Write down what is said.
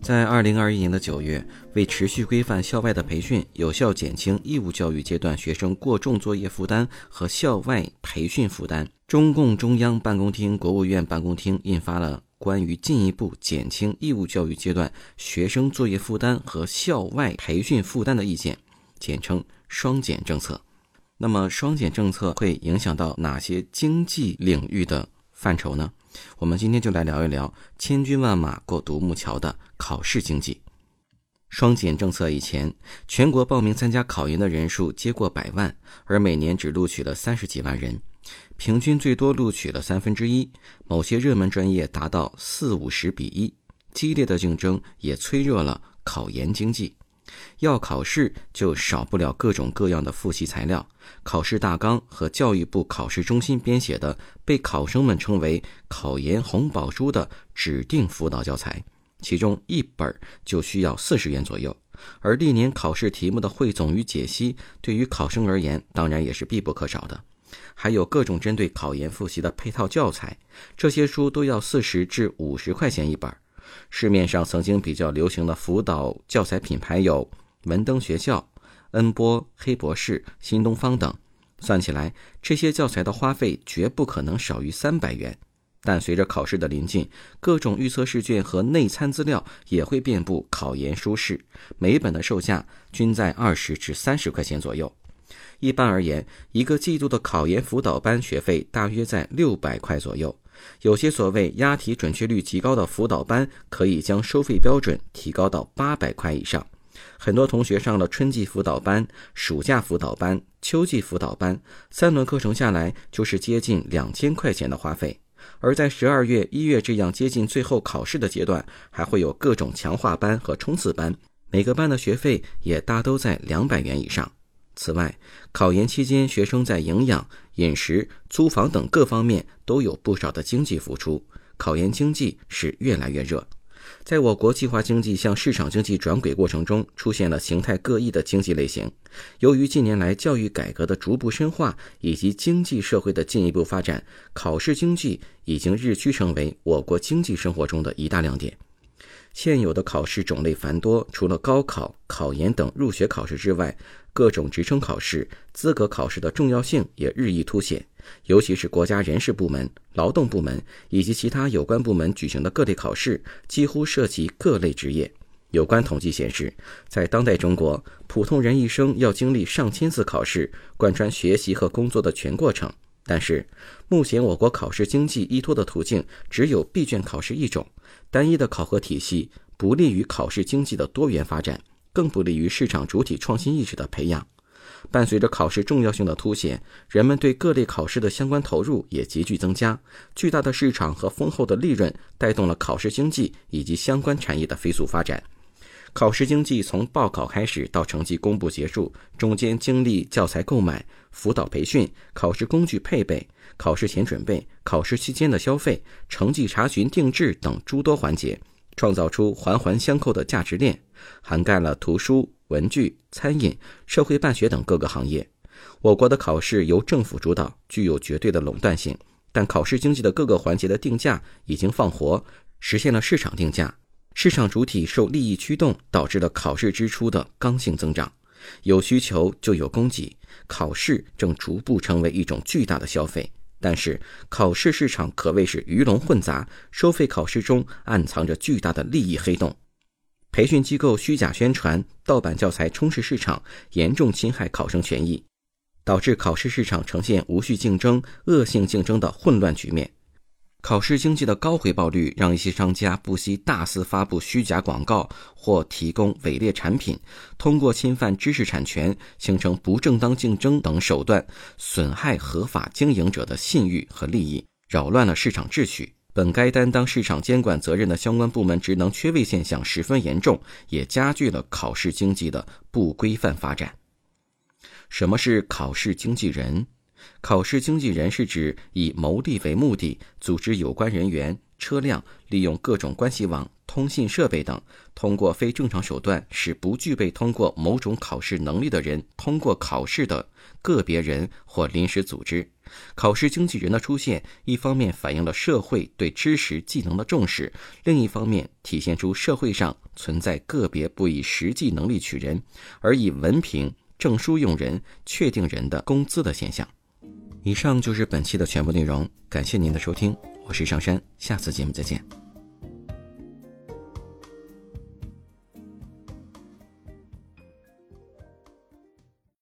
在二零二一年的九月，为持续规范校外的培训，有效减轻义务教育阶段学生过重作业负担和校外培训负担，中共中央办公厅、国务院办公厅印发了关于进一步减轻义务教育阶段学生作业负担和校外培训负担的意见，简称“双减”政策。那么，“双减”政策会影响到哪些经济领域的范畴呢？我们今天就来聊一聊千军万马过独木桥的考试经济。双减政策以前，全国报名参加考研的人数接过百万，而每年只录取了三十几万人，平均最多录取了三分之一。某些热门专业达到四五十比一，激烈的竞争也催热了考研经济。要考试，就少不了各种各样的复习材料。考试大纲和教育部考试中心编写的，被考生们称为“考研红宝书”的指定辅导教材，其中一本就需要四十元左右。而历年考试题目的汇总与解析，对于考生而言，当然也是必不可少的。还有各种针对考研复习的配套教材，这些书都要四十至五十块钱一本。市面上曾经比较流行的辅导教材品牌有文登学校、恩波、黑博士、新东方等，算起来这些教材的花费绝不可能少于三百元。但随着考试的临近，各种预测试卷和内参资料也会遍布考研书市，每本的售价均在二十至三十块钱左右。一般而言，一个季度的考研辅导班学费大约在六百块左右。有些所谓押题准确率极高的辅导班，可以将收费标准提高到八百块以上。很多同学上了春季辅导班、暑假辅导班、秋季辅导班，三轮课程下来就是接近两千块钱的花费。而在十二月、一月这样接近最后考试的阶段，还会有各种强化班和冲刺班，每个班的学费也大都在两百元以上。此外，考研期间，学生在营养、饮食、租房等各方面都有不少的经济付出。考研经济是越来越热。在我国计划经济向市场经济转轨过程中，出现了形态各异的经济类型。由于近年来教育改革的逐步深化以及经济社会的进一步发展，考试经济已经日趋成为我国经济生活中的一大亮点。现有的考试种类繁多，除了高考、考研等入学考试之外，各种职称考试、资格考试的重要性也日益凸显。尤其是国家人事部门、劳动部门以及其他有关部门举行的各类考试，几乎涉及各类职业。有关统计显示，在当代中国，普通人一生要经历上千次考试，贯穿学习和工作的全过程。但是，目前我国考试经济依托的途径只有闭卷考试一种。单一的考核体系不利于考试经济的多元发展，更不利于市场主体创新意识的培养。伴随着考试重要性的凸显，人们对各类考试的相关投入也急剧增加。巨大的市场和丰厚的利润带动了考试经济以及相关产业的飞速发展。考试经济从报考开始到成绩公布结束，中间经历教材购买、辅导培训、考试工具配备。考试前准备、考试期间的消费、成绩查询、定制等诸多环节，创造出环环相扣的价值链，涵盖了图书、文具、餐饮、社会办学等各个行业。我国的考试由政府主导，具有绝对的垄断性，但考试经济的各个环节的定价已经放活，实现了市场定价。市场主体受利益驱动，导致了考试支出的刚性增长。有需求就有供给，考试正逐步成为一种巨大的消费。但是，考试市场可谓是鱼龙混杂，收费考试中暗藏着巨大的利益黑洞，培训机构虚假宣传、盗版教材充斥市场，严重侵害考生权益，导致考试市场呈现无序竞争、恶性竞争的混乱局面。考试经济的高回报率，让一些商家不惜大肆发布虚假广告或提供伪劣产品，通过侵犯知识产权、形成不正当竞争等手段，损害合法经营者的信誉和利益，扰乱了市场秩序。本该担当市场监管责任的相关部门职能缺位现象十分严重，也加剧了考试经济的不规范发展。什么是考试经纪人？考试经纪人是指以牟利为目的，组织有关人员、车辆利用各种关系网、通信设备等，通过非正常手段使不具备通过某种考试能力的人通过考试的个别人或临时组织。考试经纪人的出现，一方面反映了社会对知识技能的重视，另一方面体现出社会上存在个别不以实际能力取人，而以文凭、证书用人、确定人的工资的现象。以上就是本期的全部内容，感谢您的收听，我是上山，下次节目再见。